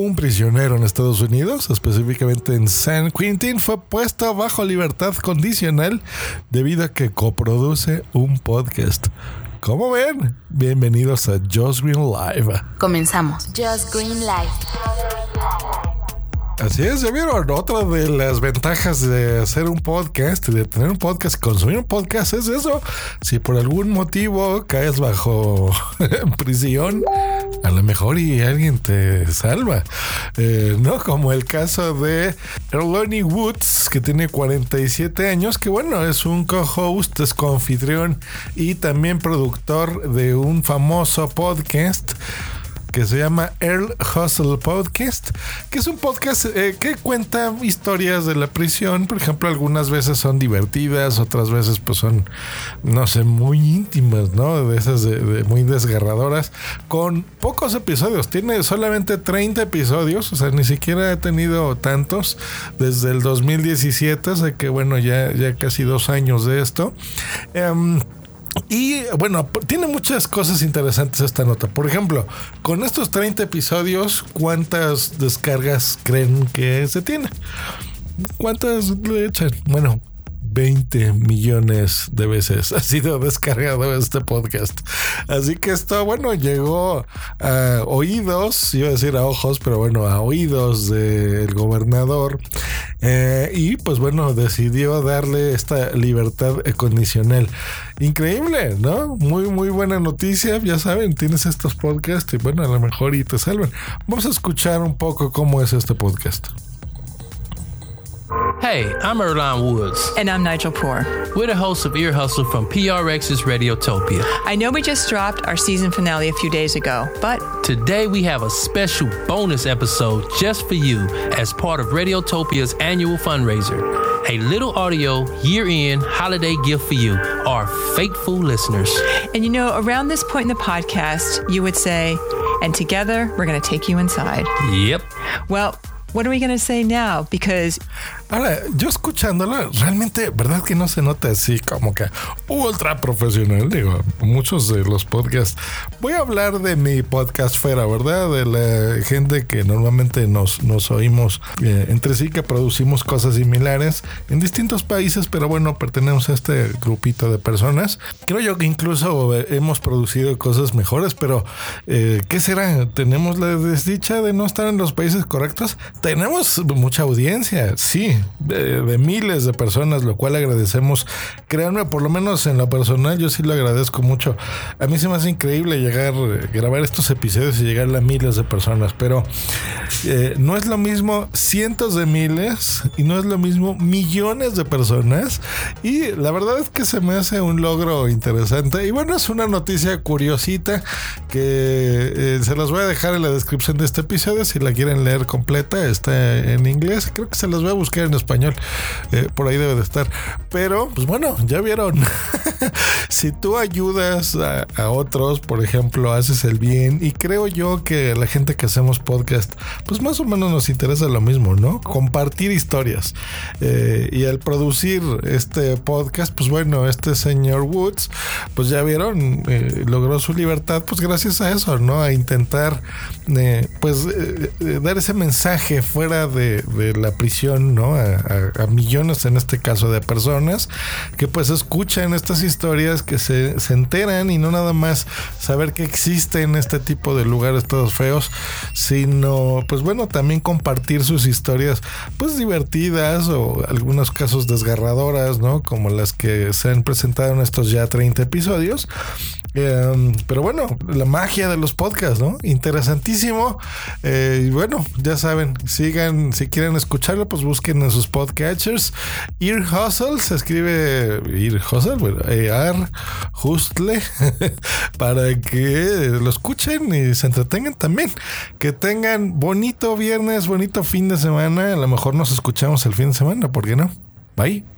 Un prisionero en Estados Unidos, específicamente en San Quentin, fue puesto bajo libertad condicional debido a que coproduce un podcast. ¿Cómo ven? Bienvenidos a Just Green Live. Comenzamos. Just Green Live. Así es, ya vieron, otra de las ventajas de hacer un podcast, de tener un podcast, consumir un podcast es eso. Si por algún motivo caes bajo prisión, a lo mejor y alguien te salva. Eh, no como el caso de Erloney Woods, que tiene 47 años, que bueno, es un co-host, es co-anfitrión y también productor de un famoso podcast que se llama Earl Hustle Podcast, que es un podcast eh, que cuenta historias de la prisión. Por ejemplo, algunas veces son divertidas, otras veces pues son, no sé, muy íntimas, ¿no? De esas de, muy desgarradoras, con pocos episodios. Tiene solamente 30 episodios, o sea, ni siquiera ha tenido tantos desde el 2017, o que bueno, ya, ya casi dos años de esto. Em, y bueno, tiene muchas cosas interesantes esta nota. Por ejemplo, con estos 30 episodios, ¿cuántas descargas creen que se tiene? ¿Cuántas le echan? Bueno, 20 millones de veces ha sido descargado este podcast. Así que esto, bueno, llegó a oídos, iba a decir a ojos, pero bueno, a oídos del gobernador. Eh, y pues bueno, decidió darle esta libertad condicional. Increíble, ¿no? Muy, muy buena noticia. Ya saben, tienes estos podcasts y bueno, a lo mejor y te salvan. Vamos a escuchar un poco cómo es este podcast. Hey, I'm Erlon Woods. And I'm Nigel Poor. We're the hosts of Ear Hustle from PRX's Radiotopia. I know we just dropped our season finale a few days ago, but Today we have a special bonus episode just for you as part of Radiotopia's annual fundraiser. A little audio year end holiday gift for you, our faithful listeners. and you know, around this point in the podcast, you would say, and together we're going to take you inside. Yep. Well, what are we going to say now? Because Ahora, yo escuchándolo, realmente, ¿verdad que no se nota así como que ultra profesional? Digo, muchos de los podcasts. Voy a hablar de mi podcast fuera, ¿verdad? De la gente que normalmente nos, nos oímos eh, entre sí, que producimos cosas similares en distintos países, pero bueno, pertenecemos a este grupito de personas. Creo yo que incluso hemos producido cosas mejores, pero eh, ¿qué será? ¿Tenemos la desdicha de no estar en los países correctos? Tenemos mucha audiencia, sí, de, de miles de personas, lo cual agradecemos. Créanme, por lo menos en lo personal, yo sí lo agradezco mucho. A mí se me hace increíble llegar, eh, grabar estos episodios y llegar a miles de personas, pero eh, no es lo mismo cientos de miles y no es lo mismo millones de personas. Y la verdad es que se me hace un logro interesante. Y bueno, es una noticia curiosita que eh, se las voy a dejar en la descripción de este episodio. Si la quieren leer completa, está en inglés. Creo que se las voy a buscar en español. Eh, por ahí debe de estar. Pero, pues bueno, ya vieron. si tú ayudas a, otros, por ejemplo, haces el bien. Y creo yo que la gente que hacemos podcast, pues más o menos nos interesa lo mismo, ¿no? Compartir historias. Eh, y al producir este podcast, pues bueno, este señor Woods, pues ya vieron, eh, logró su libertad, pues gracias a eso, ¿no? A intentar, eh, pues, eh, eh, dar ese mensaje fuera de, de la prisión, ¿no? A, a- a millones, en este caso, de personas que pues escuchan estas historias, que se, se enteran y no nada más saber que existen este tipo de lugares todos feos, sino, pues bueno, también compartir sus historias, pues divertidas o algunos casos desgarradoras, ¿no? Como las que se han presentado en estos ya 30 episodios. Eh, pero bueno, la magia de los podcasts, ¿no? Interesantísimo. Eh, y bueno, ya saben, sigan, si quieren escucharlo, pues busquen en sus podcatchers. Ear Hustle se escribe Ear Hustle, bueno, Ear Hustle, para que lo escuchen y se entretengan también. Que tengan bonito viernes, bonito fin de semana. A lo mejor nos escuchamos el fin de semana, ¿por qué no? Bye.